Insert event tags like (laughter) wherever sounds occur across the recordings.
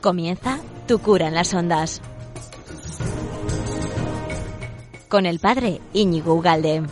Comienza Tu cura en las ondas. Con el padre Íñigo Ugalde.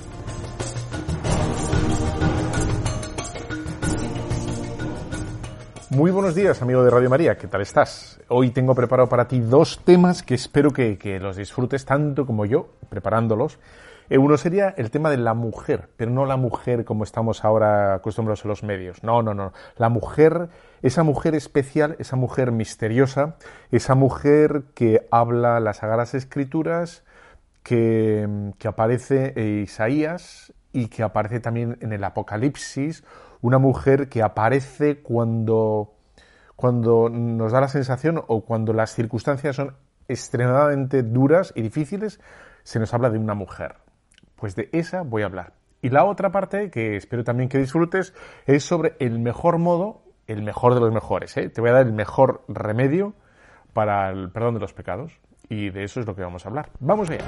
Muy buenos días, amigo de Radio María, ¿qué tal estás? Hoy tengo preparado para ti dos temas que espero que, que los disfrutes tanto como yo preparándolos. Eh, uno sería el tema de la mujer, pero no la mujer como estamos ahora acostumbrados en los medios. No, no, no. La mujer, esa mujer especial, esa mujer misteriosa, esa mujer que habla las Sagradas Escrituras, que, que aparece en Isaías y que aparece también en el Apocalipsis, una mujer que aparece cuando, cuando nos da la sensación o cuando las circunstancias son extremadamente duras y difíciles, se nos habla de una mujer. Pues de esa voy a hablar. Y la otra parte, que espero también que disfrutes, es sobre el mejor modo, el mejor de los mejores. ¿eh? Te voy a dar el mejor remedio para el perdón de los pecados. Y de eso es lo que vamos a hablar. Vamos allá.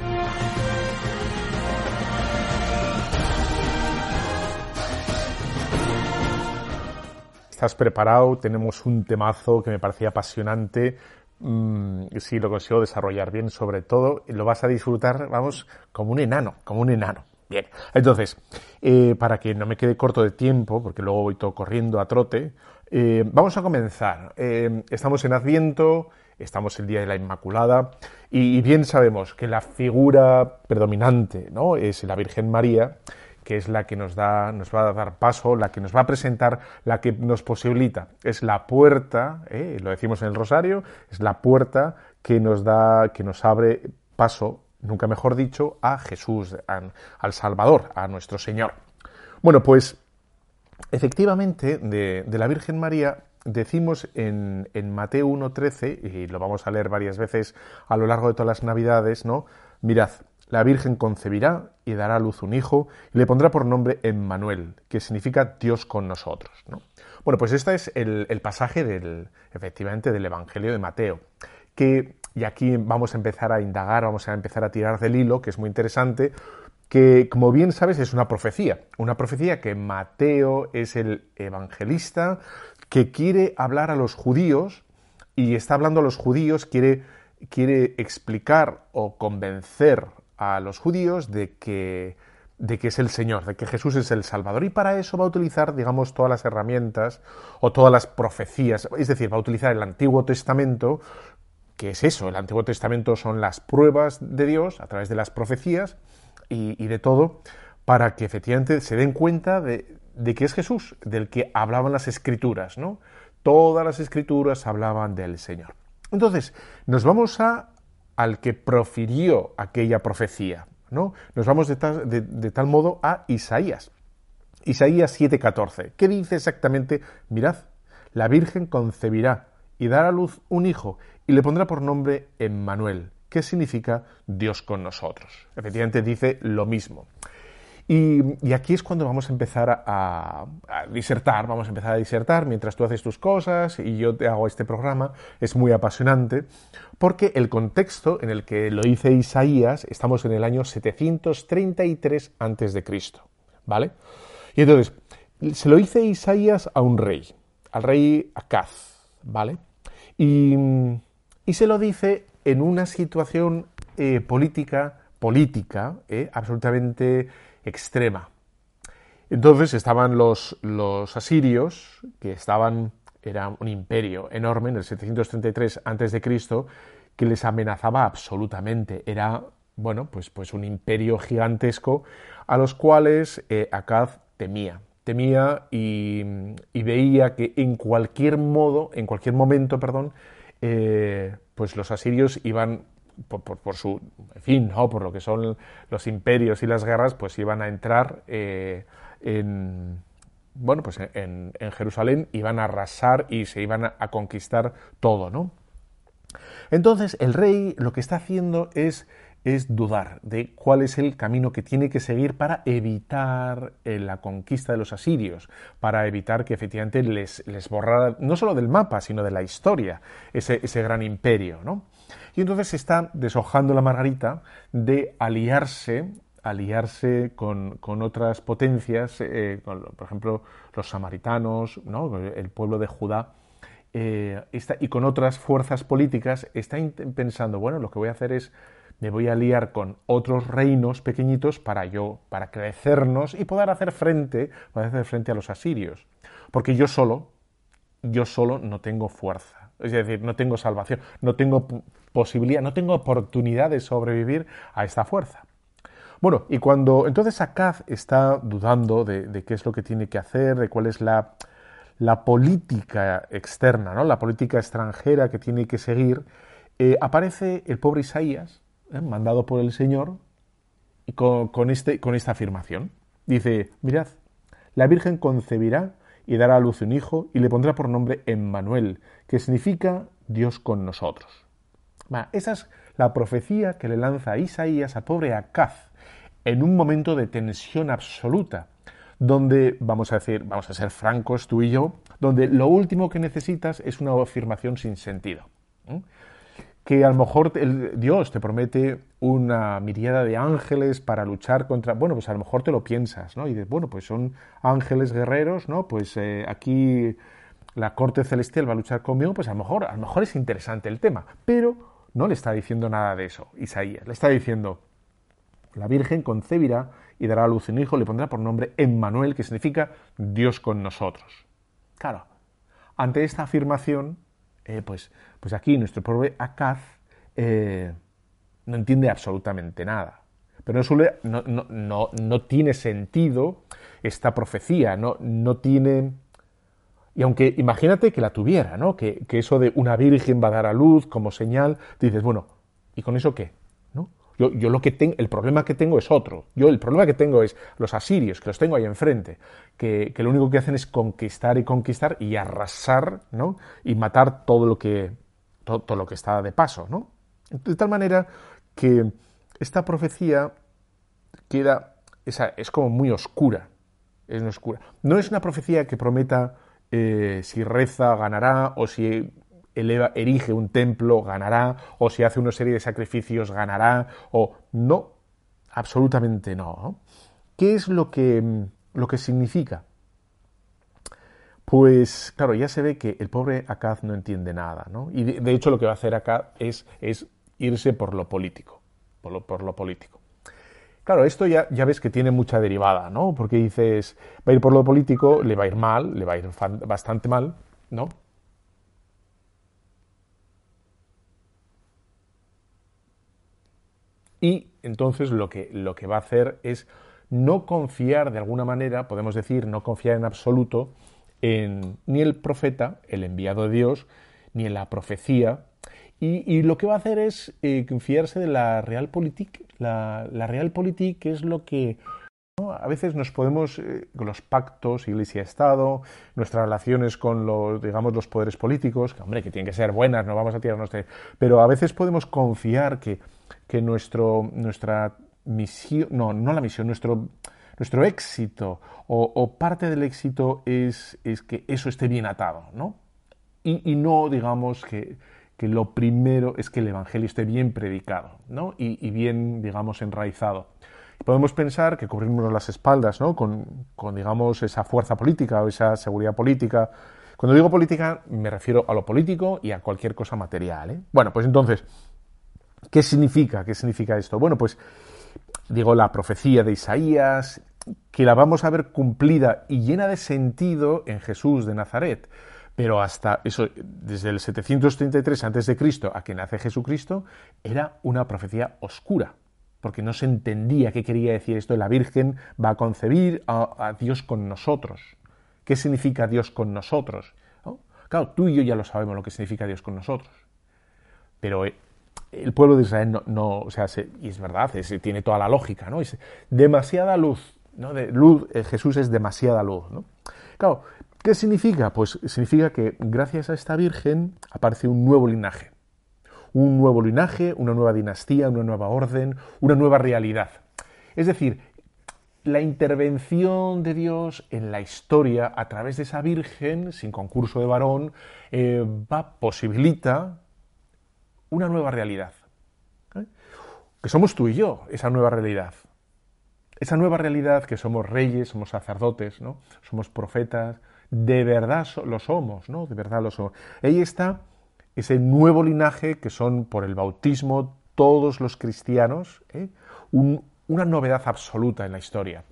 ¿Estás preparado? Tenemos un temazo que me parecía apasionante Mm, si lo consigo desarrollar bien, sobre todo, lo vas a disfrutar, vamos, como un enano, como un enano. Bien, entonces, eh, para que no me quede corto de tiempo, porque luego voy todo corriendo a trote, eh, vamos a comenzar. Eh, estamos en Adviento, estamos el Día de la Inmaculada, y, bien sabemos que la figura predominante ¿no? es la Virgen María, que es la que nos da, nos va a dar paso, la que nos va a presentar, la que nos posibilita. Es la puerta, ¿eh? lo decimos en el rosario, es la puerta que nos da, que nos abre paso, nunca mejor dicho, a Jesús, al Salvador, a nuestro Señor. Bueno, pues efectivamente de, la Virgen María decimos en, en Mateo 1.13, y lo vamos a leer varias veces a lo largo de todas las Navidades, ¿no? Mirad, la Virgen concebirá y dará a luz un hijo y le pondrá por nombre Emmanuel, que significa Dios con nosotros. Bueno, pues este es el, pasaje del, efectivamente, del Evangelio de Mateo, que, y aquí vamos a empezar a indagar, vamos a empezar a tirar del hilo, que es muy interesante, que como bien sabes es una profecía, una profecía que Mateo es el evangelista que quiere hablar a los judíos y está hablando a los judíos, quiere, quiere explicar o convencer a los judíos de que, de que es el Señor, de que Jesús es el Salvador. Y para eso va a utilizar, digamos, todas las herramientas o todas las profecías, es decir, va a utilizar el Antiguo Testamento, que es eso, el Antiguo Testamento son las pruebas de Dios a través de las profecías y, de todo, para que efectivamente se den cuenta de, de que es Jesús, del que hablaban las escrituras, ¿no? Todas las escrituras hablaban del Señor. Entonces, nos vamos a al que profirió aquella profecía. ¿no? Nos vamos de tal, de, tal modo a Isaías. Isaías 7:14. ¿Qué dice exactamente? Mirad, la Virgen concebirá y dará a luz un hijo y le pondrá por nombre Emmanuel, que significa Dios con nosotros. Efectivamente dice lo mismo. Y, aquí es cuando vamos a empezar a, disertar, vamos a empezar a disertar mientras tú haces tus cosas y yo te hago este programa. Es muy apasionante porque el contexto en el que lo dice Isaías, estamos en el año 733 a.C., ¿vale? Y entonces, se lo dice Isaías a un rey, al rey Acaz, ¿vale? Y, se lo dice en una situación eh, política, política, eh, absolutamente extrema. Entonces estaban los, los asirios, que estaban, era un imperio enorme en el 733 a.C., que les amenazaba absolutamente. Era, bueno, pues, pues un imperio gigantesco a los cuales eh, Acaz temía. Temía y, veía que en cualquier modo, en cualquier momento, perdón, eh, pues los asirios iban por, su fin, ¿no? por lo que son los imperios y las guerras, pues iban a entrar eh, en, bueno, pues en, Jerusalén, iban a arrasar y se iban a, conquistar todo, ¿no? Entonces el rey lo que está haciendo es, es dudar de cuál es el camino que tiene que seguir para evitar eh, la conquista de los asirios, para evitar que efectivamente les, les borrara no solo del mapa, sino de la historia ese, ese gran imperio, ¿no? Y entonces está deshojando la margarita de aliarse aliarse con, otras potencias, eh, por ejemplo, los samaritanos, ¿no? el pueblo de Judá, eh, y con otras fuerzas políticas, está pensando, bueno, lo que voy a hacer es, me voy a aliar con otros reinos pequeñitos para yo, para crecernos y poder hacer frente, poder hacer frente a los asirios. Porque yo solo, yo solo no tengo fuerza. Es decir, no tengo salvación, no tengo posibilidad, no tengo oportunidad de sobrevivir a esta fuerza. Bueno, y cuando entonces Acaz está dudando de, qué es lo que tiene que hacer, de cuál es la, política externa, ¿no? la política extranjera que tiene que seguir, eh, aparece el pobre Isaías, ¿eh? mandado por el Señor, y con, este, con esta afirmación. Dice, mirad, la Virgen concebirá y dará a luz un hijo y le pondrá por nombre Emmanuel, que significa Dios con nosotros. esa es la profecía que le lanza Isaías a pobre Acaz en un momento de tensión absoluta, donde, vamos a decir, vamos a ser francos tú y yo, donde lo último que necesitas es una afirmación sin sentido que a lo mejor el, Dios te promete una miriada de ángeles para luchar contra... Bueno, pues a lo mejor te lo piensas, ¿no? Y dices, bueno, pues son ángeles guerreros, ¿no? Pues eh, aquí la corte celestial va a luchar conmigo, pues a mejor, a lo mejor es interesante el tema. Pero no le está diciendo nada de eso, Isaías. Le está diciendo, la Virgen concebirá y dará a luz un hijo, le pondrá por nombre Emmanuel, que significa Dios con nosotros. Claro, ante esta afirmación, eh, pues, pues aquí nuestro pobre Acaz eh, no entiende absolutamente nada. Pero no, no, no, tiene sentido esta profecía, no, no tiene... Y aunque imagínate que la tuviera, ¿no? Que, que, eso de una virgen va a dar a luz como señal, dices, bueno, ¿y con eso qué? Yo, lo que tengo, el problema que tengo es otro. Yo el problema que tengo es los asirios, que los tengo ahí enfrente, que, lo único que hacen es conquistar y conquistar y arrasar, ¿no? Y matar todo lo que, todo, lo que está de paso, ¿no? De tal manera que esta profecía queda, es como muy oscura, es oscura. No es una profecía que prometa eh, si reza ganará o si erige un templo, ganará, o si hace una serie de sacrificios, ganará, o no, absolutamente no. ¿Qué es lo que, lo que significa? Pues claro, ya se ve que el pobre Acaz no entiende nada, ¿no? Y de, hecho lo que va a hacer acá es, es irse por lo político, por lo, por lo político. Claro, esto ya, ya, ves que tiene mucha derivada, ¿no? Porque dices, va a ir por lo político, le va a ir mal, le va a ir bastante mal, ¿no? Y entonces lo que, lo que va a hacer es no confiar de alguna manera, podemos decir, no confiar en absoluto en ni el profeta, el enviado de Dios, ni en la profecía. Y, lo que va a hacer es eh, confiarse de la realpolitik. La, realpolitik es lo que a veces nos podemos, eh, los pactos, Iglesia-Estado, nuestras relaciones con los, digamos, los poderes políticos, hombre, que tienen que ser buenas, no vamos a tirarnos de... Pero a veces podemos confiar que que nuestro, nuestra misión, no, no la misión, nuestro, nuestro éxito o, parte del éxito es, es, que eso esté bien atado, ¿no? Y, no, digamos, que, que, lo primero es que el Evangelio esté bien predicado, ¿no? Y, bien, digamos, enraizado. Podemos pensar que cubrirnos las espaldas, ¿no? Con, con, digamos, esa fuerza política o esa seguridad política. Cuando digo política, me refiero a lo político y a cualquier cosa material, ¿eh? Bueno, pues entonces, ¿Qué significa? ¿Qué significa esto? Bueno, pues digo la profecía de Isaías, que la vamos a ver cumplida y llena de sentido en Jesús de Nazaret. Pero hasta eso, desde el 733 a.C. a que nace Jesucristo, era una profecía oscura. porque no se entendía qué quería decir esto la Virgen va a concebir a, Dios con nosotros. ¿Qué significa Dios con nosotros? Claro, tú y yo ya lo sabemos lo que significa Dios con nosotros. Pero eh, el pueblo de Israel no, o sea, y es verdad, tiene toda la lógica, ¿no? Es demasiada luz, ¿no? De, luz, eh, Jesús es demasiada luz, ¿no? Claro, ¿qué significa? Pues significa que gracias a esta Virgen aparece un nuevo linaje. Un nuevo linaje, una nueva dinastía, una nueva orden, una nueva realidad. Es decir, la intervención de Dios en la historia a través de esa Virgen, sin concurso de varón, eh, va, posibilita una nueva realidad. Que somos tú y yo, esa nueva realidad. Esa nueva realidad que somos reyes, somos sacerdotes, ¿no? Somos profetas, de verdad lo somos, ¿no? De verdad lo somos. Ahí está ese nuevo linaje que son por el bautismo todos los cristianos, ¿eh? una novedad absoluta en la historia.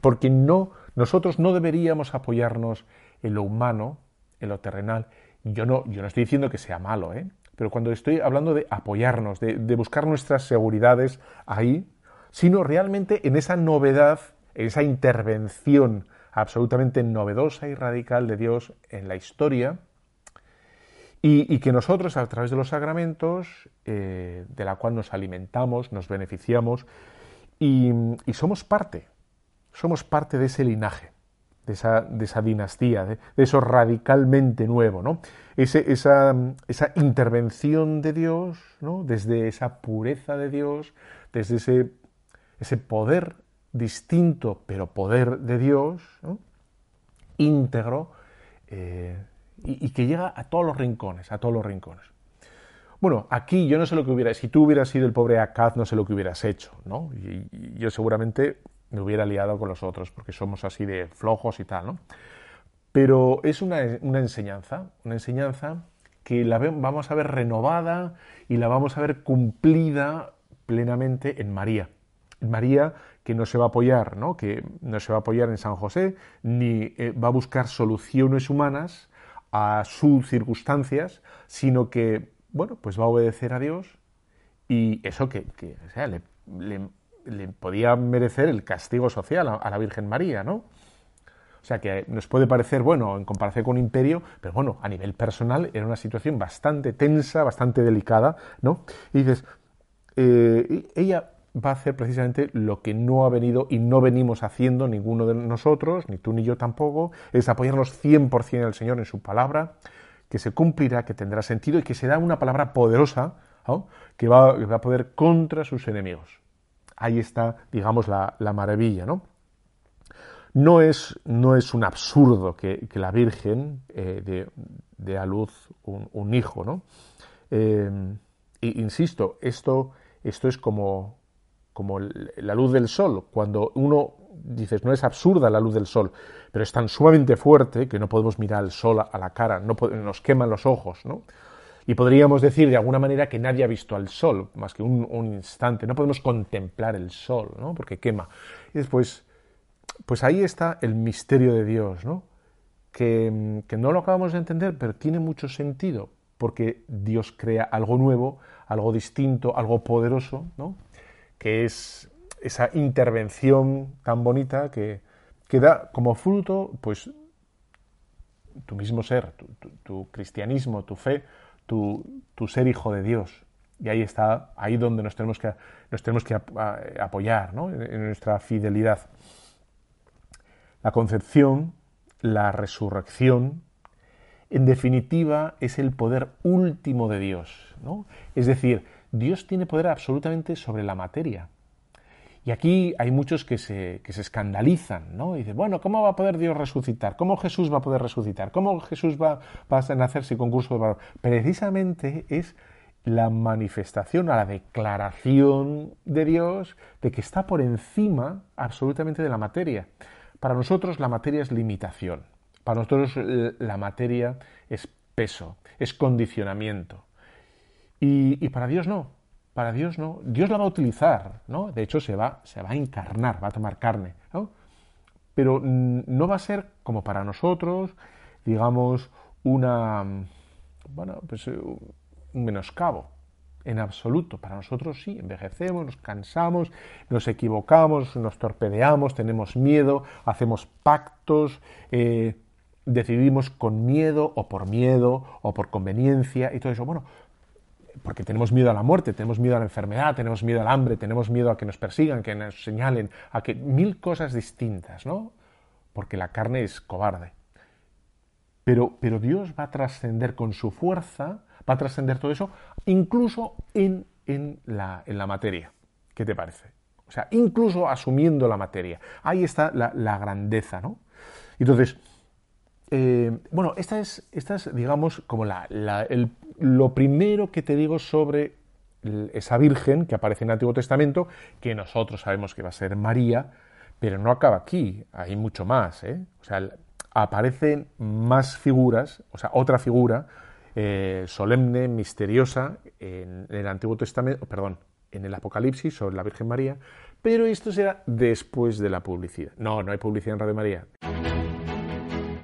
Porque no, nosotros no deberíamos apoyarnos en lo humano, en lo terrenal. Yo no, yo no estoy diciendo que sea malo, ¿eh? Pero cuando estoy hablando de apoyarnos, de, buscar nuestras seguridades ahí, sino realmente en esa novedad, en esa intervención absolutamente novedosa y radical de Dios en la historia, y, que nosotros a través de los sacramentos, eh, de la cual nos alimentamos, nos beneficiamos, y somos parte, somos parte de ese linaje de esa, de esa dinastía, de, eso radicalmente nuevo, ¿no? Ese, esa, esa, intervención de Dios, ¿no? Desde esa pureza de Dios, desde ese, ese poder distinto, pero poder de Dios, íntegro, eh, y, que llega a todos los rincones, a todos los rincones. Bueno, aquí yo no sé lo que hubiera, si tú hubieras sido el pobre Acaz, no sé lo que hubieras hecho, ¿no? yo seguramente me hubiera liado con los otros, porque somos así de flojos y tal, ¿no? Pero es una, enseñanza, una enseñanza que la vamos a ver renovada y la vamos a ver cumplida plenamente en María. En María que no se va a apoyar, ¿no? que no se va a apoyar en San José, ni eh, va a buscar soluciones humanas a sus circunstancias, sino que, bueno, pues va a obedecer a Dios y eso que, o sea, le podía merecer el castigo social a, la Virgen María, ¿no? O sea que nos puede parecer bueno en comparación con un imperio, pero bueno, a nivel personal era una situación bastante tensa, bastante delicada, ¿no? Y dices, eh, ella va a hacer precisamente lo que no ha venido y no venimos haciendo ninguno de nosotros, ni tú ni yo tampoco, es apoyarnos 100% al Señor en su palabra, que se cumplirá, que tendrá sentido y que será una palabra poderosa va, que va a poder contra sus enemigos ahí está, digamos, la, maravilla, ¿no? No es, no es un absurdo que, la Virgen eh, dé, a luz un, hijo, ¿no? Eh, insisto, esto, esto es como, como la luz del sol. Cuando uno dices, no es absurda la luz del sol, pero es tan sumamente fuerte que no podemos mirar al sol a la cara, no nos queman los ojos, ¿no? Y podríamos decir de alguna manera que nadie ha visto al sol, más que un, instante. No podemos contemplar el sol, ¿no? Porque quema. Y después, pues ahí está el misterio de Dios, ¿no? Que, que no lo acabamos de entender, pero tiene mucho sentido, porque Dios crea algo nuevo, algo distinto, algo poderoso, ¿no? Que es esa intervención tan bonita que, que da como fruto, pues, tu mismo ser, tu cristianismo, tu fe, tu, ser hijo de Dios. Y ahí está, ahí donde nos tenemos que, nos tenemos que apoyar, ¿no? en nuestra fidelidad. La concepción, la resurrección, en definitiva, es el poder último de Dios. ¿no? Es decir, Dios tiene poder absolutamente sobre la materia. Y aquí hay muchos que se, que se escandalizan, ¿no? Y dicen, bueno, ¿cómo va a poder Dios resucitar? ¿Cómo Jesús va a poder resucitar? ¿Cómo Jesús va, va a nacer sin concurso de valor? Precisamente es la manifestación, la declaración de Dios de que está por encima absolutamente de la materia. Para nosotros la materia es limitación, para nosotros eh, la materia es peso, es condicionamiento. Y para Dios no, para Dios no. Dios la va a utilizar, ¿no? De hecho, se va, se va a encarnar, va a tomar carne. Pero no va a ser como para nosotros, digamos, una, bueno, pues un menoscabo. en absoluto. Para nosotros sí, envejecemos, nos cansamos, nos equivocamos, nos torpedeamos, tenemos miedo, hacemos pactos, eh, decidimos con miedo o por miedo o por conveniencia y todo eso. Bueno, porque tenemos miedo a la muerte, tenemos miedo a la enfermedad, tenemos miedo al hambre, tenemos miedo a que nos persigan, que nos señalen, a que mil cosas distintas, ¿no? Porque la carne es cobarde. Pero, pero Dios va a trascender con su fuerza, va a trascender todo eso, incluso en, en, la, en, la, materia. ¿Qué te parece? O sea, incluso asumiendo la materia. Ahí está la, la grandeza, ¿no? Entonces, eh, bueno, esta es, esta es, digamos, como la, el, lo primero que te digo sobre esa Virgen que aparece en el Antiguo Testamento, que nosotros sabemos que va a ser María, pero no acaba aquí, hay mucho más. ¿eh? O sea, aparecen más figuras, o sea, otra figura eh, solemne, misteriosa en, el Antiguo Testamento, perdón, en el Apocalipsis sobre la Virgen María, pero esto será después de la publicidad. No, no hay publicidad en Radio María.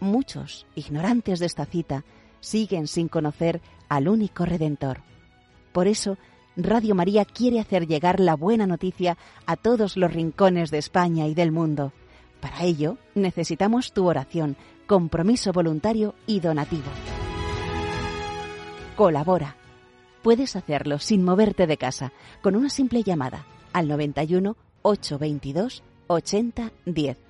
muchos, ignorantes de esta cita, siguen sin conocer al único Redentor. Por eso, Radio María quiere hacer llegar la buena noticia a todos los rincones de España y del mundo. Para ello, necesitamos tu oración, compromiso voluntario y donativo. Colabora. Puedes hacerlo sin moverte de casa, con una simple llamada al 91 822 80 10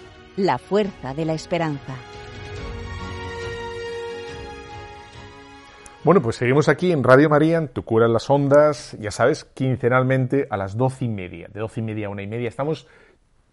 la fuerza de la esperanza. Bueno, pues seguimos aquí en Radio María, en Tu Cura en las Ondas, ya sabes, quincenalmente a las doce y media, de doce y media a una y media. Estamos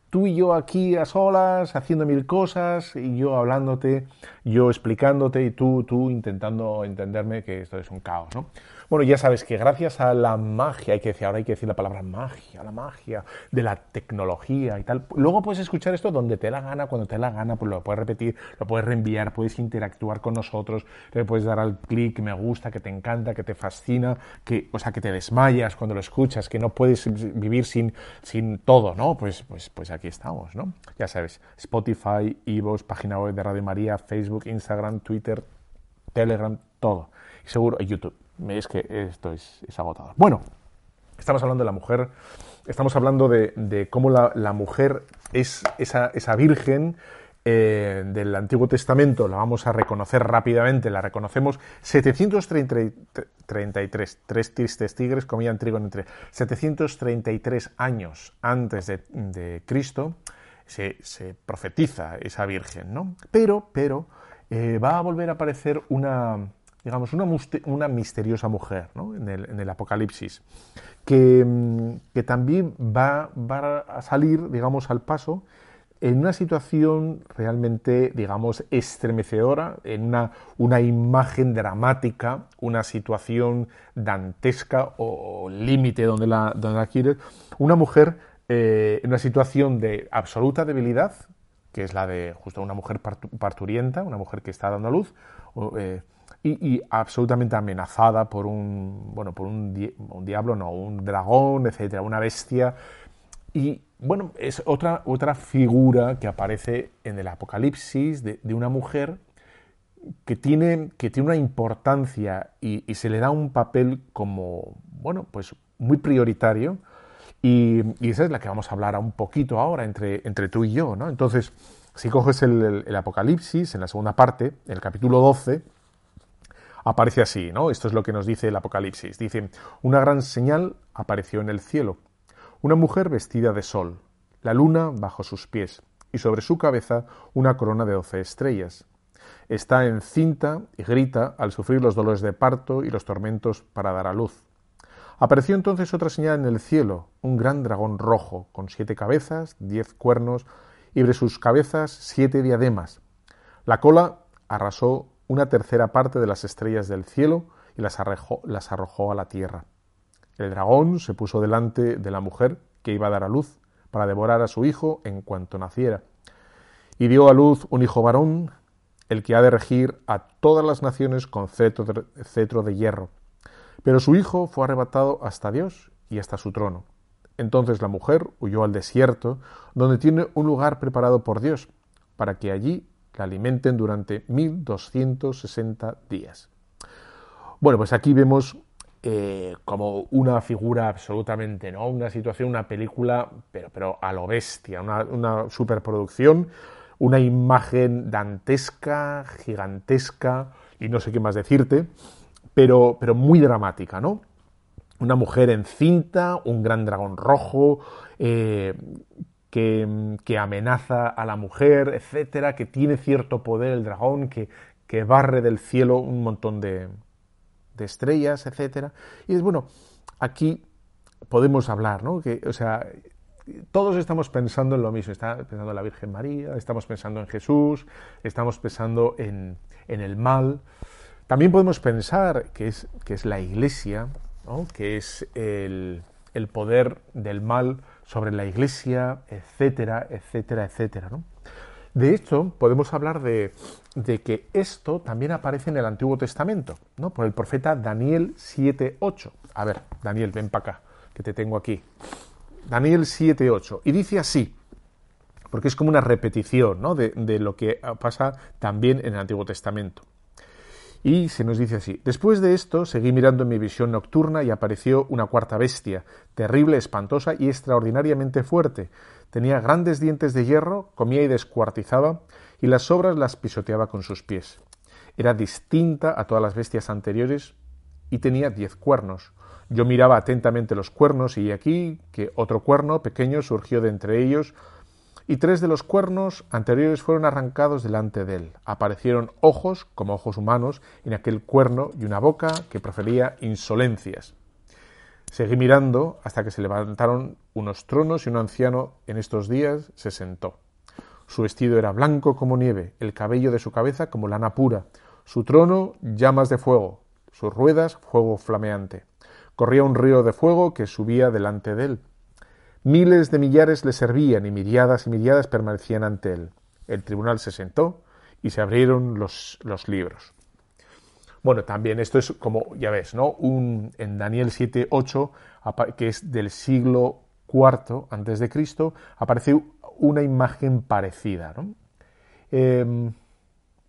tú y yo aquí a solas, haciendo mil cosas, y yo hablándote, yo explicándote, y tú, tú intentando entenderme que esto es un caos, ¿no? Bueno, ya sabes que gracias a la magia, hay que decir, ahora hay que decir la palabra magia, la magia de la tecnología y tal. Luego puedes escuchar esto donde te la gana, cuando te la gana, pues lo puedes repetir, lo puedes reenviar, puedes interactuar con nosotros, le puedes dar al clic, me gusta, que te encanta, que te fascina, que, o sea, que te desmayas cuando lo escuchas, que no puedes vivir sin, sin todo, ¿no? Pues, pues, pues aquí estamos, ¿no? Ya sabes, Spotify, Evox, página web de Radio María, Facebook, Instagram, Twitter, Telegram, todo. Seguro, YouTube es que esto es, agotador. Bueno, estamos hablando de la mujer, estamos hablando de, cómo la, mujer es esa, virgen eh, del Antiguo Testamento, la vamos a reconocer rápidamente, la reconocemos 733, tres tristes tigres comían trigo entre 733 años antes de, Cristo, se, profetiza esa virgen, ¿no? Pero, pero, eh, va a volver a aparecer una, digamos, una, una misteriosa mujer en, el, Apocalipsis, que, mm, que también va, va, a salir, digamos, al paso en una situación realmente, digamos, estremecedora, en una, una imagen dramática, una situación dantesca o, límite donde la, donde la quieres, una mujer eh, en una situación de absoluta debilidad, que es la de justo una mujer parturienta, una mujer que está dando a luz, eh, y, absolutamente amenazada por un, bueno, por un, diablo, no, un dragón, etcétera, una bestia. Y bueno, es otra, otra figura que aparece en el Apocalipsis de, una mujer que tiene, que tiene una importancia y, se le da un papel como, bueno, pues muy prioritario. Y, esa es la que vamos a hablar un poquito ahora entre, entre tú y yo, ¿no? Entonces, si coges el Apocalipsis, en la segunda parte, el capítulo 12, aparece así, ¿no? Esto es lo que nos dice el Apocalipsis. Dice, una gran señal apareció en el cielo. Una mujer vestida de sol, la luna bajo sus pies, y sobre su cabeza una corona de doce estrellas. Está encinta y grita al sufrir los dolores de parto y los tormentos para dar a luz. Apareció entonces otra señal en el cielo, un gran dragón rojo, con siete cabezas, diez cuernos, y sobre sus cabezas siete diademas. La cola arrasó una tercera parte de las estrellas del cielo y las arrojó, las arrojó a la tierra. El dragón se puso delante de la mujer que iba a dar a luz para devorar a su hijo en cuanto naciera. Y dio a luz un hijo varón, el que ha de regir a todas las naciones con cetro de hierro. Pero su hijo fue arrebatado hasta Dios y hasta su trono. Entonces la mujer huyó al desierto, donde tiene un lugar preparado por Dios, para que allí alimenten durante 1260 días. Bueno, pues aquí vemos eh, como una figura absolutamente, ¿no? Una situación, una película, pero, pero a lo bestia, una, una superproducción, una imagen dantesca, gigantesca, y no sé qué más decirte, pero, pero muy dramática, ¿no? Una mujer encinta, un gran dragón rojo, eh, que, amenaza a la mujer, etcétera, que tiene cierto poder el dragón, que, que barre del cielo un montón de, de estrellas, etcétera. Y es bueno, aquí podemos hablar, ¿no? O sea, todos estamos pensando en lo mismo. Está pensando en la Virgen María, estamos pensando en Jesús, estamos pensando en, en el mal. También podemos pensar que es, que es la Iglesia, ¿no? que es el, el, poder del mal sobre la Iglesia, etcétera, etcétera, etcétera. ¿no? De hecho, podemos hablar de, de, que esto también aparece en el Antiguo Testamento, ¿no? Por el profeta Daniel 7.8. A ver, Daniel, ven para acá, que te tengo aquí. Daniel 7.8. Y dice así, porque es como una repetición ¿no? de, de lo que pasa también en el Antiguo Testamento. Y se nos dice así, después de esto seguí mirando en mi visión nocturna y apareció una cuarta bestia, terrible, espantosa y extraordinariamente fuerte. Tenía grandes dientes de hierro, comía y descuartizaba, y las sobras las pisoteaba con sus pies. Era distinta a todas las bestias anteriores y tenía diez cuernos. Yo miraba atentamente los cuernos y aquí que otro cuerno pequeño surgió de entre ellos, y tres de los cuernos anteriores fueron arrancados delante de él. Aparecieron ojos, como ojos humanos, en aquel cuerno y una boca que profería insolencias. Seguí mirando hasta que se levantaron unos tronos y un anciano en estos días se sentó. Su vestido era blanco como nieve, el cabello de su cabeza como lana pura, su trono llamas de fuego, sus ruedas fuego flameante. Corría un río de fuego que subía delante de él. Miles de millares le servían y miriadas y miriadas permanecían ante él. El tribunal se sentó y se abrieron los, los libros. Bueno, también esto es como, ya ves, ¿no? Un, en Daniel 7, 8, que es del siglo IV antes de Cristo, aparece una imagen parecida, ¿no? Eh,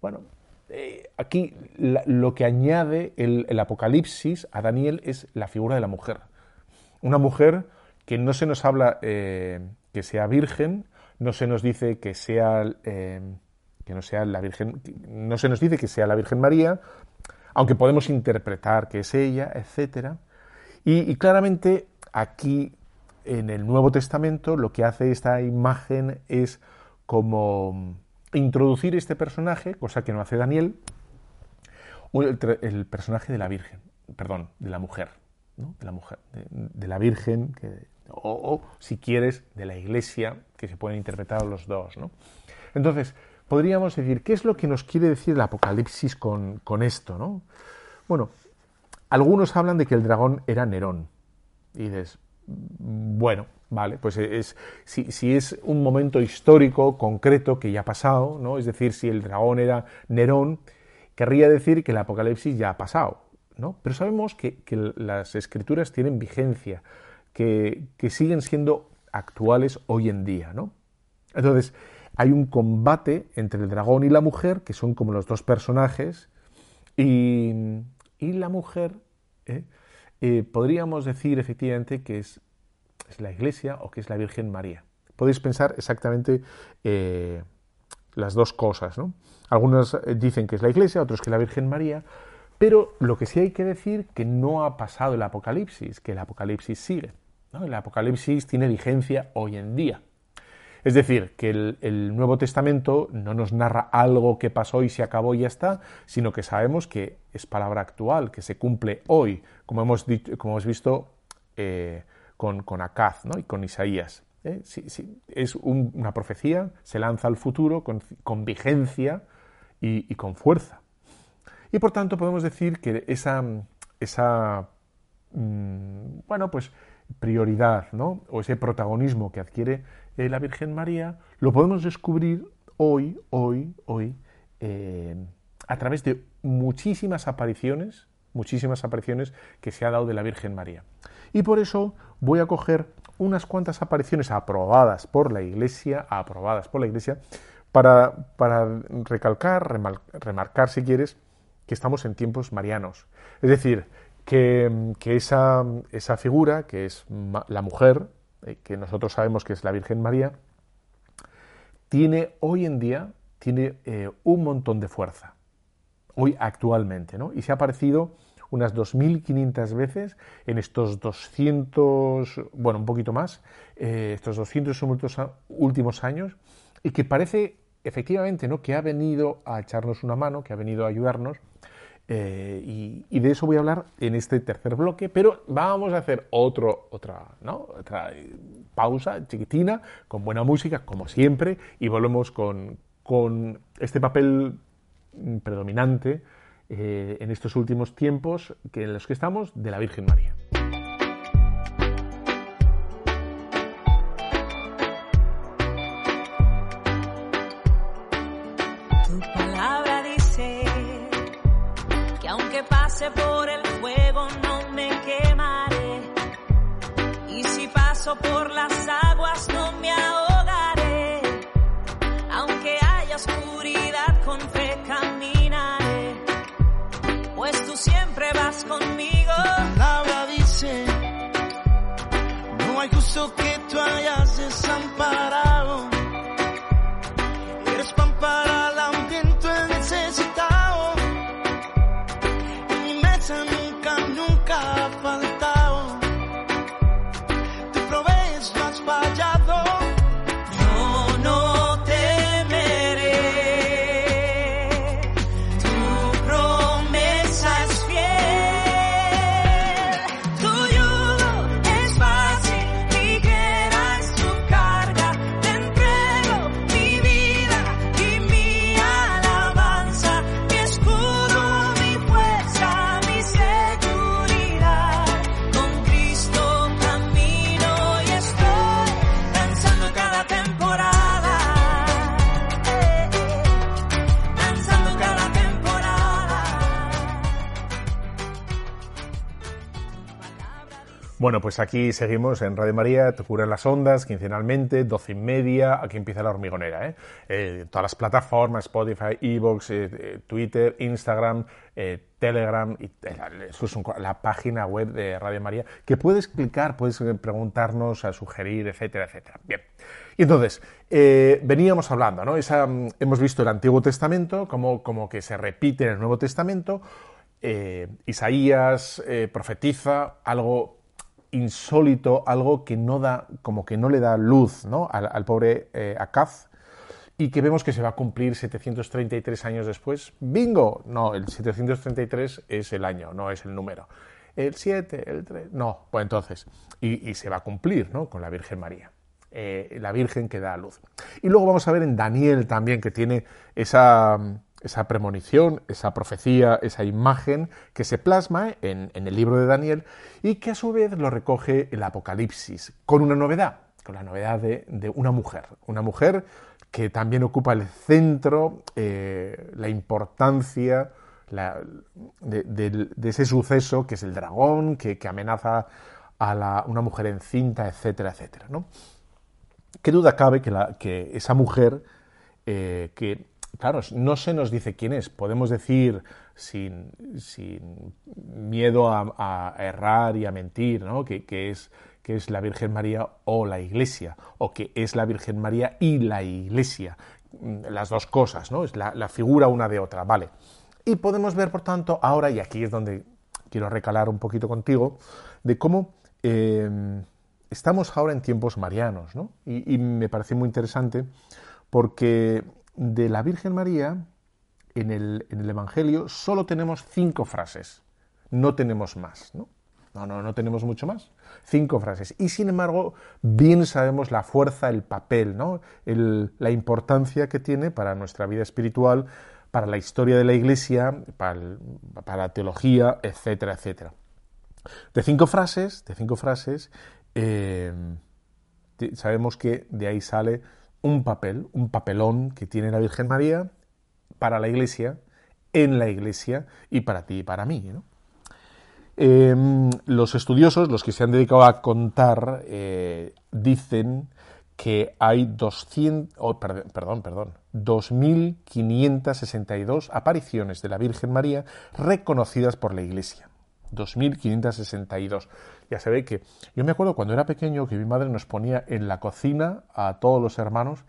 bueno, eh, aquí lo que añade el, el Apocalipsis a Daniel es la figura de la mujer. Una mujer que no se nos habla eh, que sea virgen, no se nos dice que sea eh, que no sea la Virgen, no se nos dice que sea la Virgen María, aunque podemos interpretar que es ella, etcétera. Y, claramente aquí en el Nuevo Testamento lo que hace esta imagen es como introducir este personaje, cosa que no hace Daniel, el, personaje de la Virgen, perdón, de la mujer, ¿no? de la mujer, de la Virgen que o, si quieres, de la Iglesia, que se pueden interpretar los dos. ¿no? Entonces, podríamos decir, ¿qué es lo que nos quiere decir el Apocalipsis con, con esto? ¿no? Bueno, algunos hablan de que el dragón era Nerón. Y dices, bueno, vale, pues es, si, si, es un momento histórico, concreto, que ya ha pasado, ¿no? Es decir, si el dragón era Nerón, querría decir que el Apocalipsis ya ha pasado, ¿no? Pero sabemos que, que las escrituras tienen vigencia que, siguen siendo actuales hoy en día, ¿no? Entonces, hay un combate entre el dragón y la mujer, que son como los dos personajes, y, y la mujer, ¿eh? Eh, podríamos decir efectivamente que es, es, la Iglesia o que es la Virgen María. Podéis pensar exactamente eh, las dos cosas, ¿no? Algunos dicen que es la Iglesia, otros que es la Virgen María, Pero lo que sí hay que decir que no ha pasado el Apocalipsis, que el Apocalipsis sigue. El Apocalipsis tiene vigencia hoy en día. Es decir, que el, Nuevo Testamento no nos narra algo que pasó y se acabó y ya está, sino que sabemos que es palabra actual, que se cumple hoy, como hemos, como hemos visto eh, con, con Acaz y con Isaías. ¿eh? es una profecía, se lanza al futuro con, vigencia y, con fuerza. Y por tanto podemos decir que esa, esa mm, bueno, pues prioridad, ¿no? O ese protagonismo que adquiere eh, la Virgen María, lo podemos descubrir hoy, hoy, hoy, a través de muchísimas apariciones, muchísimas apariciones que se ha dado de la Virgen María. Y por eso voy a coger unas cuantas apariciones aprobadas por la Iglesia, aprobadas por la Iglesia, para, para recalcar, remarcar, si quieres, que estamos en tiempos marianos. Es decir, que, esa, esa, figura, que es la mujer, eh, que nosotros sabemos que es la Virgen María, tiene hoy en día tiene, eh, un montón de fuerza, hoy actualmente, ¿no? Y se ha aparecido unas 2.500 veces en estos 200, bueno, un poquito más, eh, estos 200 últimos años, y que parece efectivamente ¿no? que ha venido a echarnos una mano, que ha venido a ayudarnos, eh, y, de eso voy a hablar en este tercer bloque, pero vamos a hacer otra eh, pausa chiquitina, con buena música, como siempre, y volvemos con, con este papel mm, predominante eh, en estos últimos tiempos que en los que estamos de la Virgen María. Pase por el fuego no me quemaré y si paso por las aguas no me ahogaré aunque haya oscuridad con fe siempre vas conmigo. La palabra dice, no hay justo que tú hayas desamparado. Eres pan Bueno, pues aquí seguimos en Radio María, te curan las ondas, quincenalmente, doce y media, aquí empieza la hormigonera, ¿eh? eh todas las plataformas, Spotify, Evox, eh, eh, Twitter, Instagram, Telegram, la página web de Radio María, que puedes clicar, puedes preguntarnos, a sugerir, etcétera, etcétera. Bien. Y entonces, veníamos hablando, ¿no? Mm, hemos visto el Antiguo Testamento, como, como que se repite en el Nuevo Testamento, Isaías profetiza algo insólito, algo que no da, como que no le da luz ¿no? al, pobre eh, y que vemos que se va a cumplir 733 años después. ¡Bingo! No, el 733 es el año, no es el número. El 7, el 3, no, pues entonces, y, se va a cumplir ¿no? con la Virgen María. Eh, la Virgen que da luz. Y luego vamos a ver en Daniel también, que tiene esa, esa premonición, esa profecía, esa imagen que se plasma en, el libro de Daniel y que a su vez lo recoge el Apocalipsis, con una novedad, con la novedad de, una mujer, una mujer que también ocupa el centro, eh, la importancia de, ese suceso que es el dragón, que, amenaza a una mujer encinta, etcétera, etcétera. ¿no? ¿Qué duda cabe que, que esa mujer eh, que claro, no se nos dice quién es. Podemos decir sin, miedo a, errar y a mentir, ¿no? que, es, que es la Virgen María o la Iglesia, o que es la Virgen María y la Iglesia. Mm, las dos cosas, ¿no? Es la, figura una de otra, vale. Y podemos ver, por tanto, ahora, y aquí es donde quiero recalar un poquito contigo, de cómo eh, estamos ahora en tiempos marianos, ¿no? Y me parece muy interesante porque de la Virgen María, en el, Evangelio, solo tenemos cinco frases, no tenemos más, ¿no? No, no, no tenemos mucho más. Cinco frases. Y sin embargo, bien sabemos la fuerza, el papel, la importancia que tiene para nuestra vida espiritual, para la historia de la Iglesia, para, la teología, etcétera, etcétera. De cinco frases, de cinco frases, eh, sabemos que de ahí sale un papel, un papelón que tiene la Virgen María para la Iglesia, en la Iglesia y para ti y para mí. Eh, los estudiosos, los que se han dedicado a contar, eh, dicen que hay 200, oh, perdón, perdón, 2.562 apariciones de la Virgen María reconocidas por la Iglesia. 2.562. Ya se ve que yo me acuerdo cuando era pequeño que mi madre nos ponía en la cocina a todos los hermanos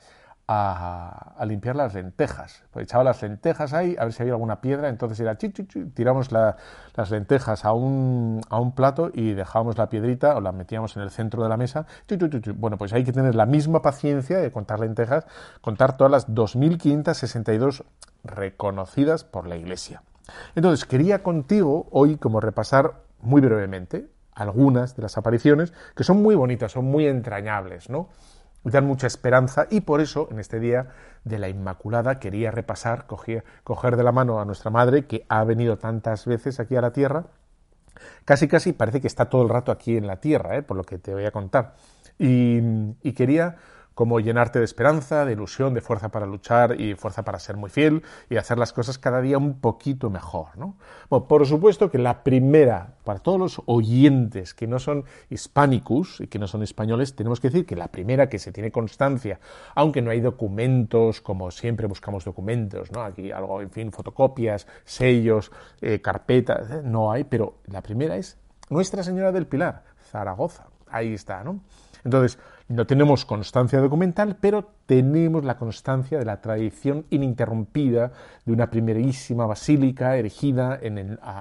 a, limpiar las lentejas. Pues echaba las lentejas ahí a ver si había alguna piedra, entonces era tiramos la- las lentejas a un, a un plato y dejábamos la piedrita o la metíamos en el centro de la mesa. Bueno, pues hay que tener la misma paciencia de contar lentejas, contar todas las 2.562 reconocidas por la Iglesia. Entonces, quería contigo hoy como repasar muy brevemente algunas de las apariciones que son muy bonitas, son muy entrañables, ¿no? dan mucha esperanza y por eso en este día de la Inmaculada quería repasar, coger, de la mano a nuestra Madre que ha venido tantas veces aquí a la tierra, casi casi parece que está todo el rato aquí en la tierra, ¿eh? por lo que te voy a contar. Y quería como llenarte de esperanza, de ilusión, de fuerza para luchar y fuerza para ser muy fiel y hacer las cosas cada día un poquito mejor. ¿no? Bueno, por supuesto que la primera, para todos los oyentes que no son hispánicos y que no son españoles, tenemos que decir que la primera que se tiene constancia, aunque no hay documentos, como siempre buscamos documentos, ¿no? aquí algo, en fin, fotocopias, sellos, eh, carpetas, eh, no hay, pero la primera es Nuestra Señora del Pilar, Zaragoza. Ahí está, ¿no? Entonces, no tenemos constancia documental, pero tenemos la constancia de la tradición ininterrumpida de una primerísima basílica erigida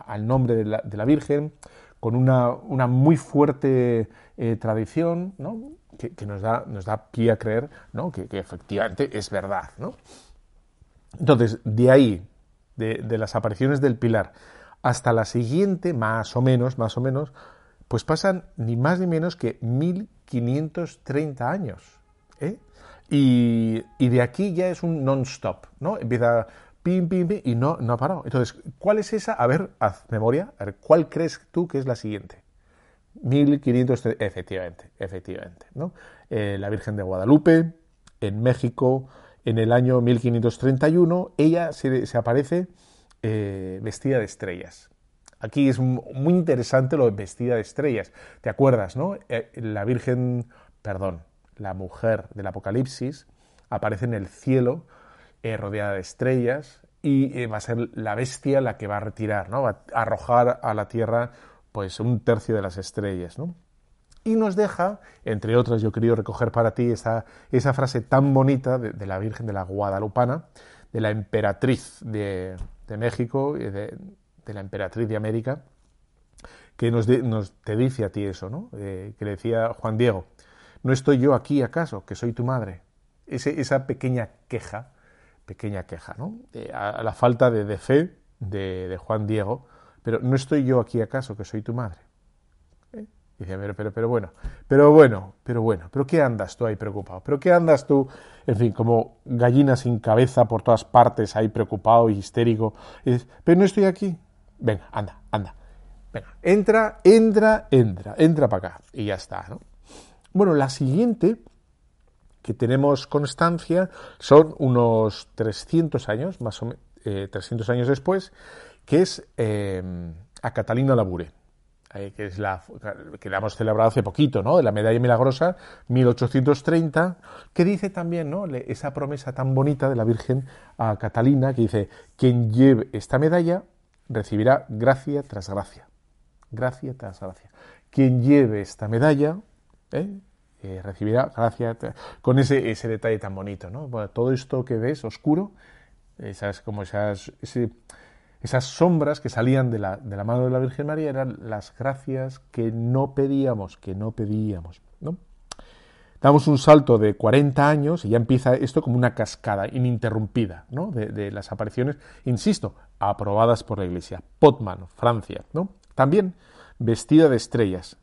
al nombre de la, Virgen, con una, una muy fuerte eh, tradición, que, nos, da, nos da pie a creer ¿no? que, efectivamente es verdad. ¿no? Entonces, de ahí, de, de las apariciones del Pilar, hasta la siguiente, más o menos, más o menos, pues pasan ni más ni menos que 1530 años. ¿eh? Y, y de aquí ya es un non-stop, ¿no? Empieza pim, pim, pim, y no, no ha parado. Entonces, ¿cuál es esa? A ver, haz memoria, a ver, ¿cuál crees tú que es la siguiente? 1530, efectivamente, efectivamente, ¿no? Eh, la Virgen de Guadalupe, en México, en el año 1531, ella se, se aparece eh, vestida de estrellas. Aquí es mu- muy interesante lo de vestida de estrellas. ¿Te acuerdas, no? Eh, la Virgen, perdón, la mujer del Apocalipsis aparece en el cielo eh, rodeada de estrellas y eh, va a ser la bestia la que va a retirar, ¿no? Va a arrojar a la tierra pues un tercio de las estrellas, ¿no? Y nos deja, entre otras, yo querido recoger para ti esa, esa frase tan bonita de, la Virgen de la Guadalupana, de la emperatriz de, de México, de, de la emperatriz de América, que nos, te dice a ti eso, ¿no? Eh, que le decía Juan Diego, ¿no estoy yo aquí acaso, que soy tu madre? Ese- esa pequeña queja, pequeña queja, ¿no? Eh, a, la falta de, de fe de, de Juan Diego, pero ¿no estoy yo aquí acaso, que soy tu madre? ¿Eh? Dice, pero, pero, pero bueno, pero bueno, pero bueno, pero ¿qué andas tú ahí preocupado? ¿Pero qué andas tú, en fin, como gallina sin cabeza por todas partes, ahí preocupado y histérico? Pero no estoy aquí. Venga, anda, anda. Venga, entra, entra, entra, entra para acá. Y ya está, ¿no? Bueno, la siguiente que tenemos constancia son unos 300 años, más o menos, 300 años después, que es eh, a Catalina Labure, eh, que es la que la hemos celebrado hace poquito, ¿no? De la medalla milagrosa, 1830, que dice también, ¿no? Esa promesa tan bonita de la Virgen a Catalina, que dice, quien lleve esta medalla recibirá gracia tras gracia. Gracia tras gracia. Quien lleve esta medalla, ¿eh? Eh, recibirá gracia con ese, ese detalle tan bonito, ¿no? Todo esto que ves oscuro, esas como esas Esas sombras que salían de la, de la mano de la Virgen María eran las gracias que no pedíamos, que no pedíamos. ¿no? Damos un salto de 40 años y ya empieza esto como una cascada ininterrumpida ¿no? de, las apariciones, insisto, aprobadas por la Iglesia. Potman, Francia, ¿no? También vestida de estrellas.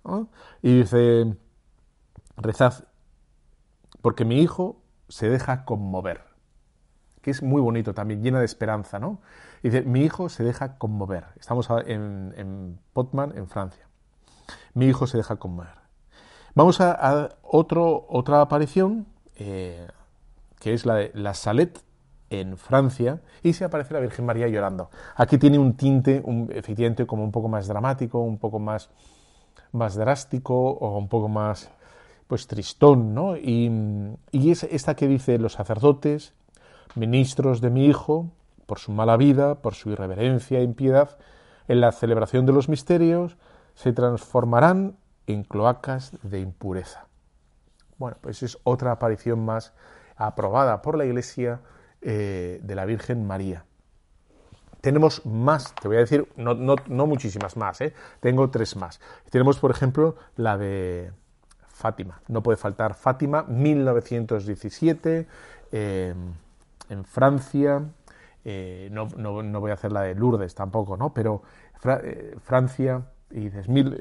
Y dice, rezad, porque mi hijo se deja conmover, que es muy bonito también, llena de esperanza, ¿no? Dice, mi hijo se deja conmover. Estamos en Potman, en Francia. Mi hijo se deja conmover. Vamos a, otro, otra aparición, eh, que es la de la Salette en Francia, y se aparece la Virgen María llorando. Aquí tiene un tinte, un, como un poco más dramático, un poco más, más drástico, o un poco más, pues, tristón, ¿no? Y, y es esta que dice los sacerdotes, ministros de mi hijo, por su mala vida, por su irreverencia e impiedad, en la celebración de los misterios, se transformarán en cloacas de impureza. Bueno, pues es otra aparición más aprobada por la Iglesia eh, de la Virgen María. Tenemos más, te voy a decir, no, no, no muchísimas más, ¿eh? tengo tres más. Tenemos, por ejemplo, la de Fátima. No puede faltar Fátima, 1917, eh, en Francia. No, no, voy a hacer la de Lourdes tampoco, ¿no? Pero Fra Francia, y dices, mil,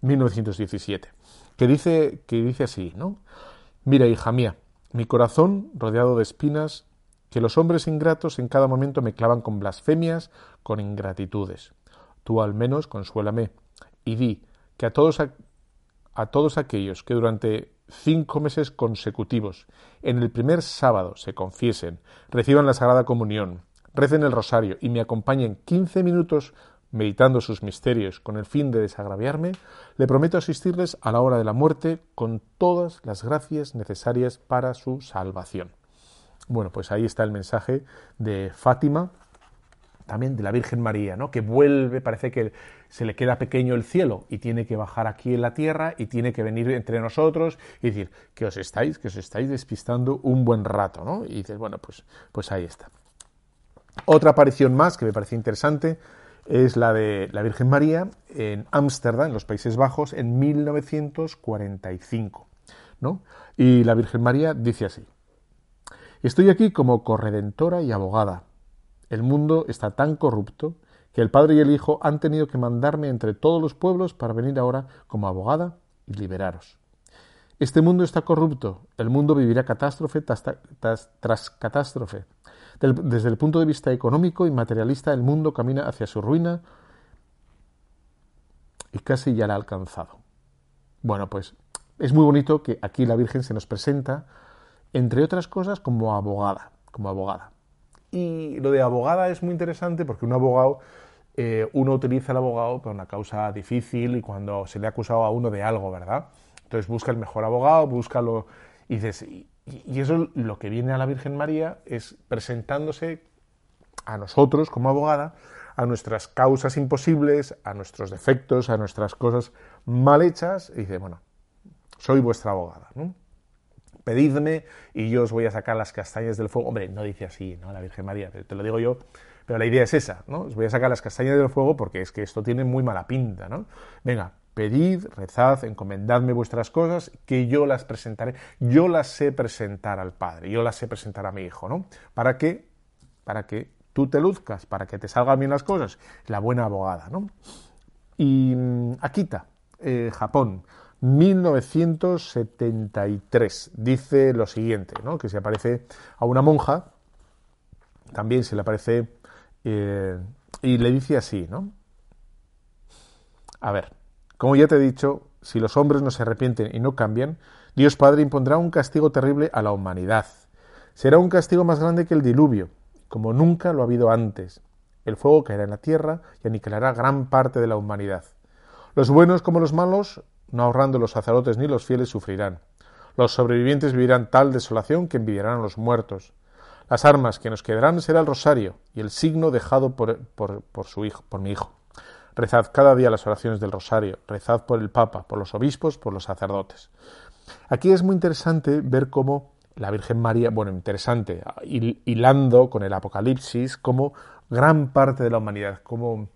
1917, que dice, que dice así, ¿no? Mira, hija mía, mi corazón, rodeado de espinas, que los hombres ingratos en cada momento me clavan con blasfemias, con ingratitudes. Tú al menos consuélame y di que a todos, a, a todos aquellos que durante cinco meses consecutivos, en el primer sábado se confiesen, reciban la Sagrada Comunión, recen el rosario y me acompañen quince minutos meditando sus misterios con el fin de desagraviarme, le prometo asistirles a la hora de la muerte con todas las gracias necesarias para su salvación. Bueno, pues ahí está el mensaje de Fátima, también de la Virgen María, ¿no? Que vuelve, parece que se le queda pequeño el cielo y tiene que bajar aquí en la tierra y tiene que venir entre nosotros y decir que os estáis, que os estáis despistando un buen rato, ¿no? Y dices, bueno, pues, pues ahí está. Otra aparición más que me parece interesante es la de la Virgen María en Ámsterdam, en los Países Bajos, en 1945. ¿no? Y la Virgen María dice así, Estoy aquí como corredentora y abogada. El mundo está tan corrupto que el Padre y el Hijo han tenido que mandarme entre todos los pueblos para venir ahora como abogada y liberaros. Este mundo está corrupto, el mundo vivirá catástrofe tras, tras, tras catástrofe. Desde el punto de vista económico y materialista, el mundo camina hacia su ruina y casi ya la ha alcanzado. Bueno, pues es muy bonito que aquí la Virgen se nos presenta, entre otras cosas, como abogada, como abogada. Y lo de abogada es muy interesante porque un abogado, eh, uno utiliza el abogado para una causa difícil y cuando se le ha acusado a uno de algo, ¿verdad? Entonces busca el mejor abogado, busca lo... Y dices, y eso lo que viene a la Virgen María es presentándose a nosotros como abogada, a nuestras causas imposibles, a nuestros defectos, a nuestras cosas mal hechas, y dice, bueno, soy vuestra abogada, ¿no? Pedidme y yo os voy a sacar las castañas del fuego. Hombre, no dice así, ¿no? La Virgen María, te lo digo yo, pero la idea es esa, ¿no? Os voy a sacar las castañas del fuego porque es que esto tiene muy mala pinta, ¿no? Venga, pedid, rezad, encomendadme vuestras cosas, que yo las presentaré. Yo las sé presentar al Padre, yo las sé presentar a mi Hijo, ¿no? ¿Para qué? Para que tú te luzcas, para que te salgan bien las cosas. La buena abogada, ¿no? Y Akita, eh, Japón, 1973, dice lo siguiente, ¿no? Que se aparece a una monja, también se le aparece, eh, y le dice así, ¿no? A ver, como ya te he dicho, si los hombres no se arrepienten y no cambian, Dios Padre impondrá un castigo terrible a la humanidad. Será un castigo más grande que el diluvio, como nunca lo ha habido antes. El fuego caerá en la tierra y aniquilará gran parte de la humanidad. Los buenos como los malos, no ahorrando los sacerdotes ni los fieles, sufrirán. Los sobrevivientes vivirán tal desolación que envidiarán a los muertos. Las armas que nos quedarán será el rosario y el signo dejado por, por, por su hijo, por mi hijo. Rezad cada día las oraciones del rosario, rezad por el Papa, por los obispos, por los sacerdotes. Aquí es muy interesante ver cómo la Virgen María, bueno, interesante, hilando con el Apocalipsis, cómo gran parte de la humanidad, como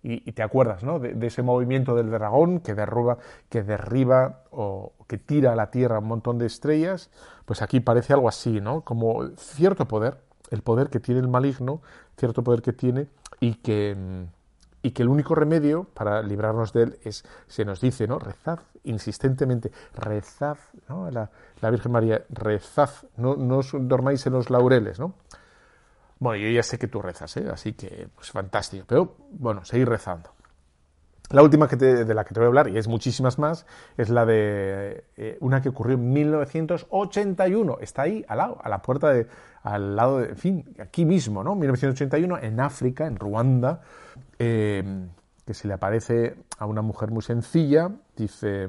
y, te acuerdas ¿no? de, ese movimiento del dragón que derruba, que derriba o que tira a la Tierra un montón de estrellas, pues aquí parece algo así, ¿no? Como cierto poder, el poder que tiene el maligno, cierto poder que tiene y que, y que el único remedio para librarnos de él es, se nos dice, ¿no? Rezad insistentemente, rezad, ¿no? La, la Virgen María, rezad, no, no os dormáis en los laureles, ¿no? Bueno, yo ya sé que tú rezas, ¿eh? así que pues fantástico. Pero bueno, seguir rezando. La última que de la que te voy a hablar, y es muchísimas más, es la de eh, una que ocurrió en 1981. Está ahí, al lado, a la puerta de, al lado de, en fin, aquí mismo, ¿no? 1981, en África, en Ruanda, eh, que se le aparece a una mujer muy sencilla, dice,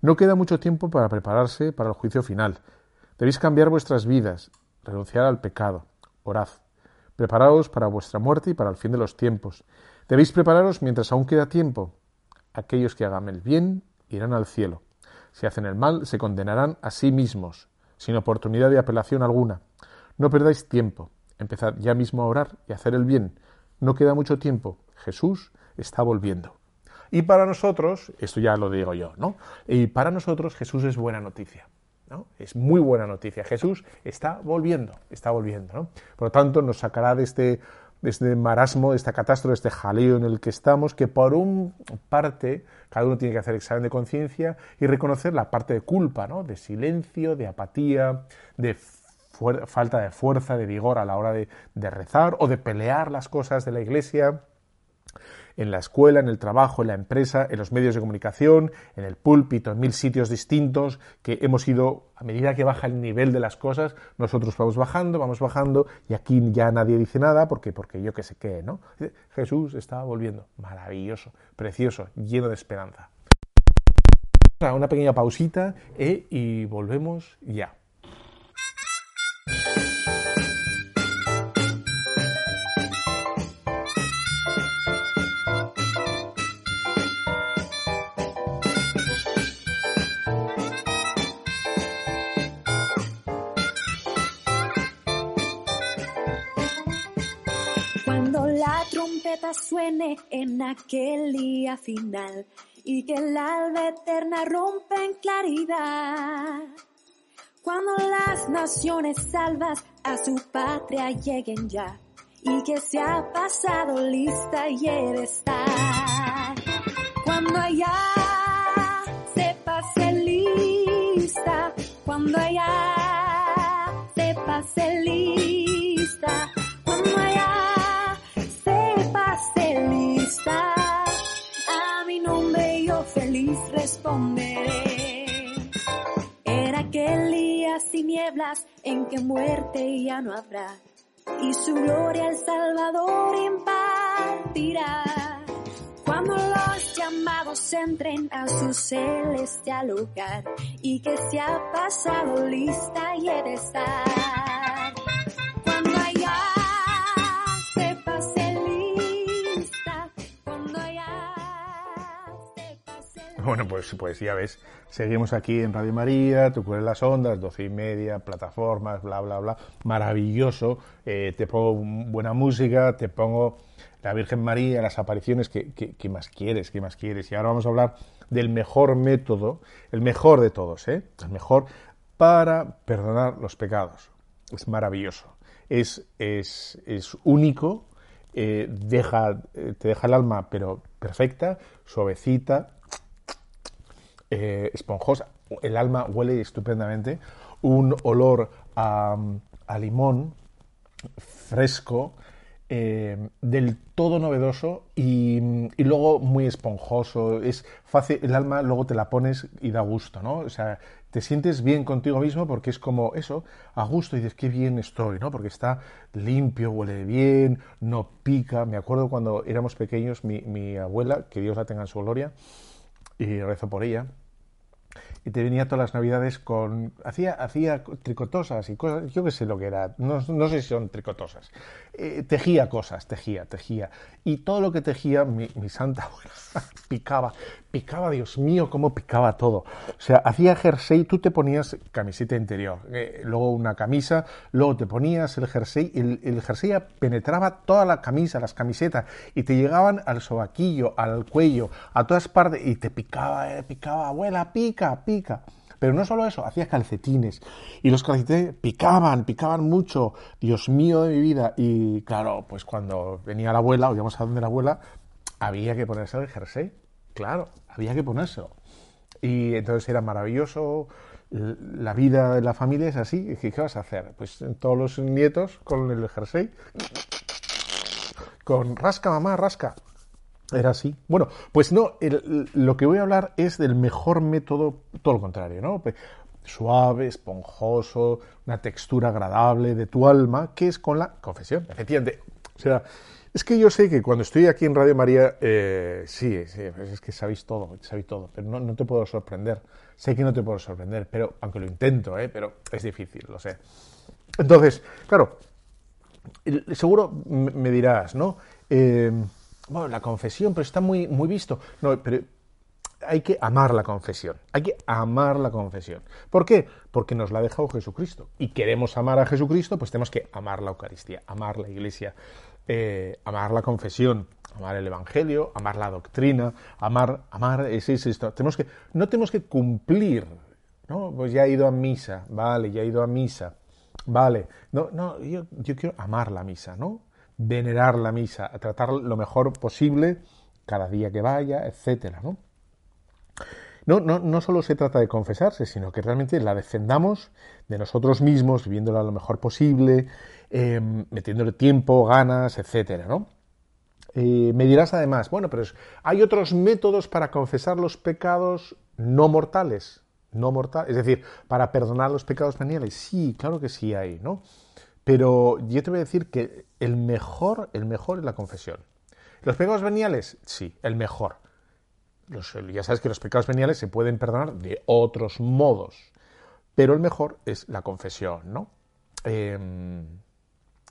no queda mucho tiempo para prepararse para el juicio final. Debéis cambiar vuestras vidas renunciar al pecado, orad, preparaos para vuestra muerte y para el fin de los tiempos. Debéis prepararos mientras aún queda tiempo. Aquellos que hagan el bien irán al cielo. Si hacen el mal, se condenarán a sí mismos, sin oportunidad de apelación alguna. No perdáis tiempo. Empezad ya mismo a orar y a hacer el bien. No queda mucho tiempo. Jesús está volviendo. Y para nosotros, esto ya lo digo yo, ¿no? Y para nosotros Jesús es buena noticia. Es muy buena noticia. Jesús está volviendo, está volviendo. Por lo tanto, nos sacará de este, de este marasmo, de esta catástrofe, de este jaleo en el que estamos, que por un parte cada uno tiene que hacer examen de conciencia y reconocer la parte de culpa, ¿no? de silencio, de apatía, de falta de fuerza, de vigor a la hora de, rezar o de pelear las cosas de la iglesia en la escuela, en el trabajo, en la empresa, en los medios de comunicación, en el púlpito, en mil sitios distintos, que hemos ido, a medida que baja el nivel de las cosas, nosotros vamos bajando, vamos bajando, y aquí ya nadie dice nada, porque, porque yo qué sé qué, ¿no? Jesús está volviendo. Maravilloso, precioso, lleno de esperanza. Una pequeña pausita eh, y volvemos ya. Aquel día final y que el alba eterna rompe en claridad. Cuando las naciones salvas a su patria lleguen ya y que se ha pasado lista y he de estar. Cuando allá se pase lista, cuando allá se pase lista Era aquel día sin nieblas en que muerte ya no habrá y su gloria el Salvador impartirá. Cuando los llamados entren a su celestial lugar y que se ha pasado lista y he de estar. (laughs) Bueno, pues, pues ya ves, seguimos aquí en Radio María, tú cueles las ondas, doce y media, plataformas, bla, bla, bla, maravilloso, eh, te pongo buena música, te pongo la Virgen María, las apariciones, ¿qué, más quieres? ¿Qué más quieres? Y ahora vamos a hablar del mejor método, el mejor de todos, ¿eh? El mejor para perdonar los pecados. Es maravilloso, es, es, es único, eh, te deja el alma, pero perfecta, suavecita, eh, esponjosa, el alma huele estupendamente, un olor a, limón fresco, eh, del todo novedoso y, luego muy esponjoso. Es fácil, el alma luego te la pones y da gusto, ¿no? O sea, te sientes bien contigo mismo porque es como eso, a gusto y dices, qué bien estoy, ¿no? Porque está limpio, huele bien, no pica. Me acuerdo cuando éramos pequeños, mi, mi abuela, que Dios la tenga en su gloria, y rezo por ella, y te venía todas las navidades con... Hacía, hacía tricotosas y cosas, yo qué sé lo que era, no, no sé si son tricotosas. Eh, tejía cosas, tejía, tejía. Y todo lo que tejía, mi, mi santa abuela (laughs) picaba, picaba, Dios mío, cómo picaba todo. O sea, hacía jersey, tú te ponías camiseta interior, eh, luego una camisa, luego te ponías el jersey, el, el jersey penetraba toda la camisa, las camisetas, y te llegaban al sobaquillo, al cuello, a todas partes, y te picaba, eh, picaba, abuela, pica, pica. Pero no solo eso, hacía calcetines. Y los calcetines picaban, picaban mucho. Dios mío de mi vida. Y claro, pues cuando venía la abuela, o íbamos a donde la abuela, había que ponerse el jersey. Claro, había que ponérselo. Y entonces era maravilloso. La vida de la familia es así. ¿Qué vas a hacer? Pues todos los nietos con el jersey. Con rasca, mamá, rasca. Era así. Bueno, pues no, lo que voy a hablar es del mejor método, todo lo contrario, ¿no? Suave, esponjoso, una textura agradable de tu alma, que es con la confesión, efectivamente. O sea, es que yo sé que cuando estoy aquí en Radio María, eh, sí, sí, pues es que sabéis todo, sabéis todo, pero no, no te puedo sorprender. Sé que no te puedo sorprender, pero aunque lo intento, ¿eh? pero es difícil, lo sé. Entonces, claro, seguro me dirás, ¿no? Eh, bueno, la confesión, pero está muy, muy visto. No, pero hay que amar la confesión. Hay que amar la confesión. ¿Por qué? Porque nos la ha dejado Jesucristo. Y queremos amar a Jesucristo, pues tenemos que amar la Eucaristía, amar la Iglesia, eh, amar la confesión, amar el Evangelio, amar la doctrina, amar, amar, es, es esto. Tenemos que, no tenemos que cumplir, ¿no? Pues ya he ido a misa, vale, ya he ido a misa, vale. No, no, yo, yo quiero amar la misa, ¿no? Venerar la misa, tratar lo mejor posible cada día que vaya, etcétera, ¿no? No, no, no solo se trata de confesarse, sino que realmente la defendamos de nosotros mismos, viviéndola lo mejor posible, eh, metiéndole tiempo, ganas, etcétera, ¿no? Eh, me dirás además, bueno, pero hay otros métodos para confesar los pecados no mortales, no mortales, es decir, para perdonar los pecados veniales. Sí, claro que sí hay, ¿no? Pero yo te voy a decir que el mejor, el mejor es la confesión. ¿Los pecados veniales? Sí, el mejor. Ya sabes que los pecados veniales se pueden perdonar de otros modos, pero el mejor es la confesión, ¿no? Eh,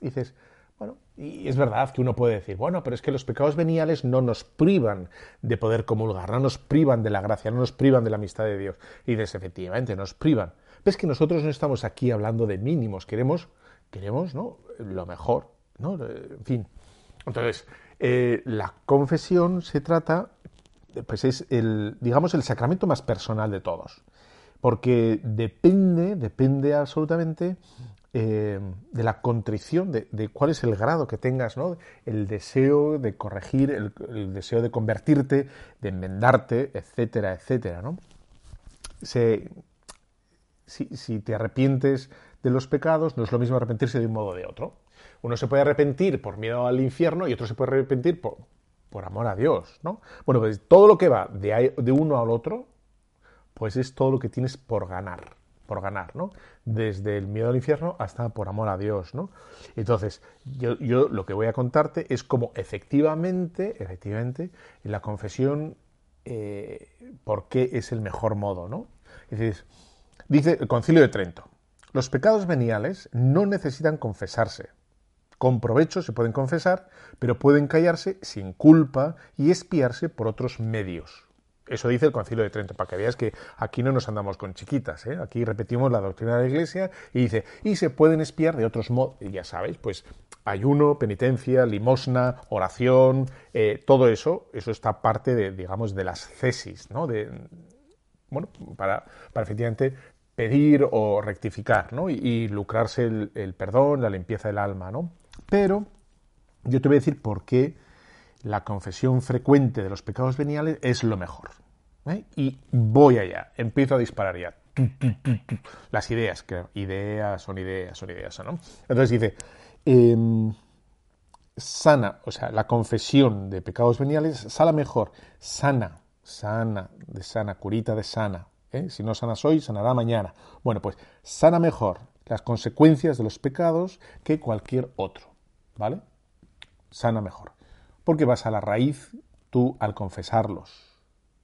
dices, bueno, y es verdad que uno puede decir, bueno, pero es que los pecados veniales no nos privan de poder comulgar, no nos privan de la gracia, no nos privan de la amistad de Dios. Y dices, efectivamente, nos privan. Ves que nosotros no estamos aquí hablando de mínimos, queremos, queremos, ¿no? Lo mejor, ¿no? En fin. Entonces, eh, la confesión se trata, pues es el, digamos, el sacramento más personal de todos. Porque depende, depende absolutamente eh, de la contrición, de, cuál es el grado que tengas, ¿no? El deseo de corregir, el, deseo de convertirte, de enmendarte, etcétera, etcétera, ¿no? Si te arrepientes de los pecados, no es lo mismo arrepentirse de un modo o de otro. Uno se puede arrepentir por miedo al infierno y otro se puede arrepentir por, por amor a Dios, ¿no? Bueno, pues todo lo que va de, de uno al otro, pues es todo lo que tienes por ganar, por ganar, ¿no? Desde el miedo al infierno hasta por amor a Dios, ¿no? Entonces, yo, yo lo que voy a contarte es cómo efectivamente, efectivamente, en la confesión, eh, por qué es el mejor modo, ¿no? Dice el Concilio de Trento, los pecados veniales no necesitan confesarse. Con provecho se pueden confesar, pero pueden callarse sin culpa y espiarse por otros medios. Eso dice el Concilio de Trento, para que veas que aquí no nos andamos con chiquitas. ¿eh? Aquí repetimos la doctrina de la Iglesia y dice, y se pueden espiar de otros modos. Ya sabéis, pues ayuno, penitencia, limosna, oración, eh, todo eso, eso está parte de, digamos, de las cesis, ¿no? De, bueno, para, para efectivamente pedir o rectificar, ¿no? Y, lucrarse el, perdón, la limpieza del alma, ¿no? Pero yo te voy a decir por qué la confesión frecuente de los pecados veniales es lo mejor. ¿eh? Y voy allá, empiezo a disparar ya. Las ideas, que ideas son ideas, son ideas, ¿no? Entonces dice, em, sana, o sea, la confesión de pecados veniales, sala mejor, sana, sana, de sana, curita de sana. ¿Eh? Si no sanas hoy, sanará mañana. Bueno, pues sana mejor las consecuencias de los pecados que cualquier otro, ¿vale? Sana mejor. Porque vas a la raíz tú al confesarlos.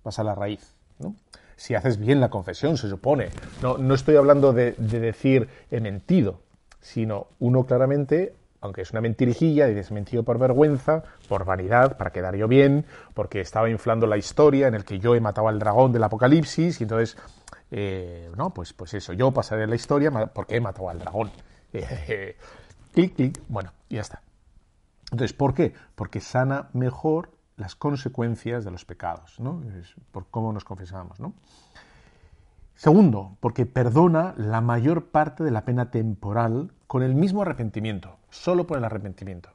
Vas a la raíz, ¿no? si haces bien la confesión, se supone. No, no estoy hablando de, de decir he mentido, sino uno claramente aunque es una mentirijilla, dices mentido por vergüenza, por vanidad, para quedar yo bien, porque estaba inflando la historia en el que yo he matado al dragón del apocalipsis, y entonces, eh, no, pues, pues eso, yo pasaré la historia porque he matado al dragón. (laughs) clic, clic, bueno, ya está. Entonces, ¿por qué? Porque sana mejor las consecuencias de los pecados, ¿no? Es por cómo nos confesamos, ¿no? Segundo, porque perdona la mayor parte de la pena temporal con el mismo arrepentimiento, solo por el arrepentimiento.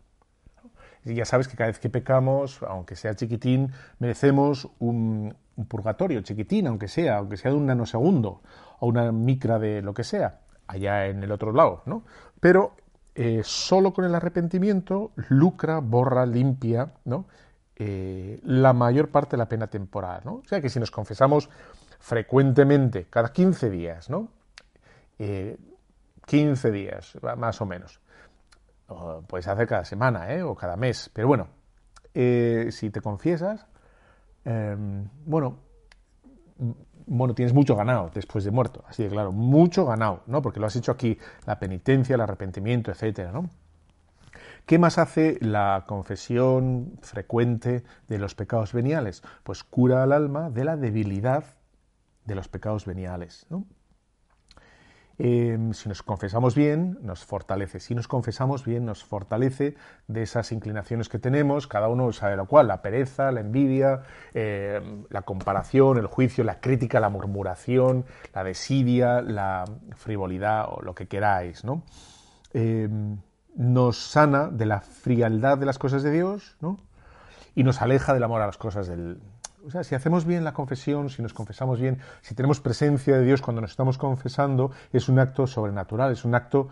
Y ya sabes que cada vez que pecamos, aunque sea chiquitín, merecemos un, purgatorio chiquitín, aunque sea, aunque sea de un nanosegundo, o una micra de lo que sea, allá en el otro lado, ¿no? Pero eh, solo con el arrepentimiento lucra, borra, limpia. Eh, la mayor parte de la pena temporal, ¿no? O sea que si nos confesamos frecuentemente, cada 15 días, ¿no? 15 eh, días, más o menos. Puedes hacer cada semana, ¿eh? O cada mes. Pero bueno, eh, si te confiesas, em, bueno, bueno, tienes mucho ganado después de muerto. Así de claro, mucho ganado, ¿no? Porque lo has hecho aquí, la penitencia, el arrepentimiento, etcétera, ¿no? ¿Qué más hace la confesión frecuente de los pecados veniales? Pues cura al alma de la debilidad de los pecados veniales. Em, si nos confesamos bien, nos fortalece. Si nos confesamos bien, nos fortalece de esas inclinaciones que tenemos, cada uno sabe lo cual, la pereza, la envidia, em, la comparación, el juicio, la crítica, la murmuración, la desidia, la frivolidad o lo que queráis. ¿no? Em, nos sana de la frialdad de las cosas de Dios y nos aleja del amor a las cosas del, o sea, si hacemos bien la confesión, si nos confesamos bien, si tenemos presencia de Dios cuando nos estamos confesando, es un acto sobrenatural, es un acto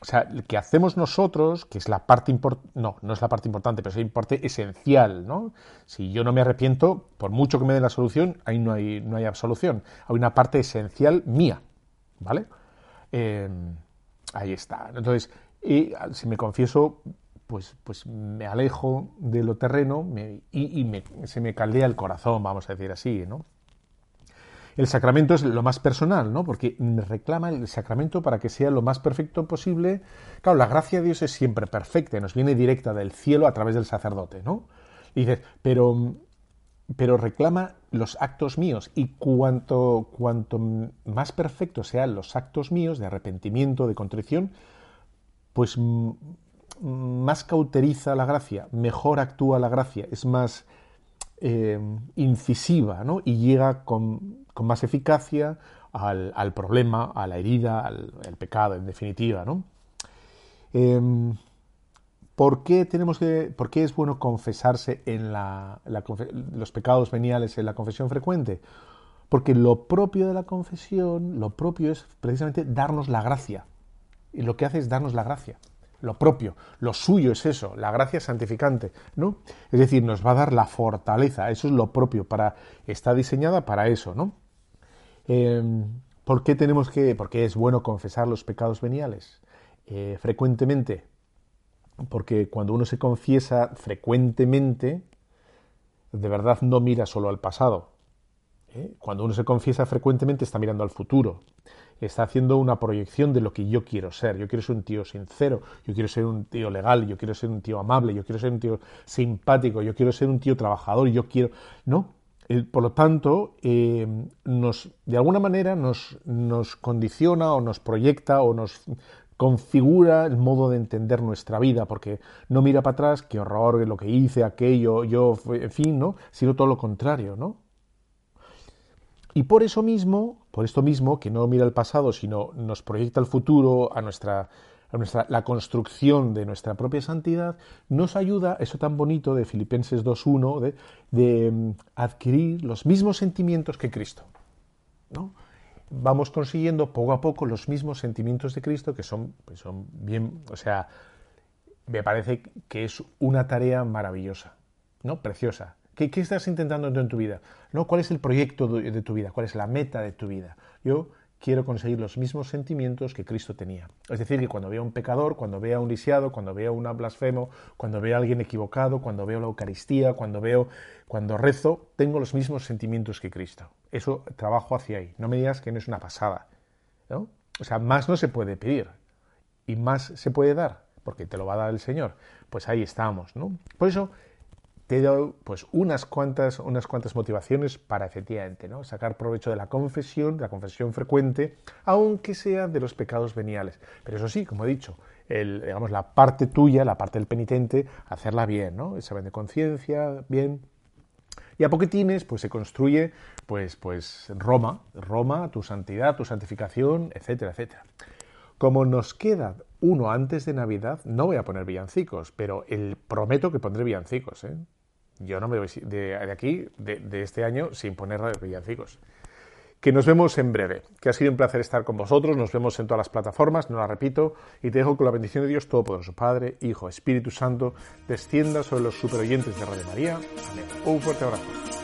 o sea, que hacemos nosotros, que es la parte importante, no, no es la parte importante, pero es la parte esencial, ¿no? Si yo no me arrepiento, por mucho que me den la solución, ahí no hay, no hay absolución. Hay una parte esencial mía, ¿vale? Eh, ahí está. Entonces, y, si me confieso pues, pues me alejo de lo terreno y, se me caldea el corazón, vamos a decir así, ¿no? El sacramento es lo más personal, ¿no? Porque me reclama el sacramento para que sea lo más perfecto posible. Claro, la gracia de Dios es siempre perfecta, nos viene directa del cielo a través del sacerdote, ¿no? Dices, pero, pero reclama los actos míos y cuanto, cuanto más perfectos sean los actos míos de arrepentimiento, de contrición, pues más cauteriza la gracia, mejor actúa la gracia, es más eh, incisiva ¿no? y llega con, más eficacia al, problema, a la herida, al, pecado, en definitiva. ¿no? Em, ¿por, qué tenemos que, ¿Por qué es bueno confesarse en los pecados veniales en la confesión frecuente? Porque lo propio de la confesión, lo propio es precisamente darnos la gracia. Y lo que hace es darnos la gracia lo propio, lo suyo es eso, la gracia santificante, ¿no? Es decir, nos va a dar la fortaleza, eso es lo propio, para, está diseñada para eso, ¿no? Em, ¿Por qué tenemos que, por qué es bueno confesar los pecados veniales? Eh, frecuentemente, porque cuando uno se confiesa frecuentemente, de verdad no mira solo al pasado. ¿eh? Cuando uno se confiesa frecuentemente está mirando al futuro está haciendo una proyección de lo que yo quiero ser. Yo quiero ser un tío sincero, yo quiero ser un tío legal, yo quiero ser un tío amable, yo quiero ser un tío simpático, yo quiero ser un tío trabajador, yo quiero... ¿No? Por lo tanto, eh, nos, de alguna manera nos, nos condiciona o nos proyecta o nos configura el modo de entender nuestra vida, porque no mira para atrás, qué horror, lo que hice, aquello, yo, en fin, ¿no? Sino todo lo contrario, ¿no? Y por eso mismo, por esto mismo, que no mira el pasado, sino nos proyecta el futuro, a nuestra, a nuestra, la construcción de nuestra propia santidad, nos ayuda, eso tan bonito de Filipenses 2.1, de, de mm, adquirir los mismos sentimientos que Cristo. ¿no? Vamos consiguiendo poco a poco los mismos sentimientos de Cristo, que son, pues son bien, o sea, me parece que es una tarea maravillosa, ¿no? Preciosa. ¿Qué, estás intentando en tu vida? ¿No? ¿Cuál es el proyecto de, tu vida? ¿Cuál es la meta de tu vida? Yo quiero conseguir los mismos sentimientos que Cristo tenía. Es decir, que cuando veo a un pecador, cuando veo a un lisiado, cuando veo a un blasfemo, cuando veo a alguien equivocado, cuando veo la Eucaristía, cuando veo, cuando rezo, tengo los mismos sentimientos que Cristo. Eso trabajo hacia ahí. No me digas que no es una pasada. ¿no? O sea, más no se puede pedir y más se puede dar, porque te lo va a dar el Señor. Pues ahí estamos, ¿no? Por eso he dado pues unas cuantas, unas cuantas motivaciones para efectivamente ¿no? sacar provecho de la confesión, de la confesión frecuente, aunque sea de los pecados veniales. Pero eso sí, como he dicho, el, digamos, la parte tuya, la parte del penitente, hacerla bien, ¿no? Examen de conciencia, bien. Y a poquitines, pues se construye, pues, pues Roma, Roma, tu santidad, tu santificación, etcétera, etcétera. Como nos queda uno antes de Navidad, no voy a poner villancicos, pero el, prometo que pondré villancicos. ¿eh? Yo no me voy de, aquí, de, este año, sin poner villancicos. Que nos vemos en breve. Que ha sido un placer estar con vosotros. Nos vemos en todas las plataformas, no la repito. Y te dejo con la bendición de Dios Todopoderoso, Padre, Hijo, Espíritu Santo, descienda sobre los superoyentes de Radio María. Amén. Un fuerte abrazo.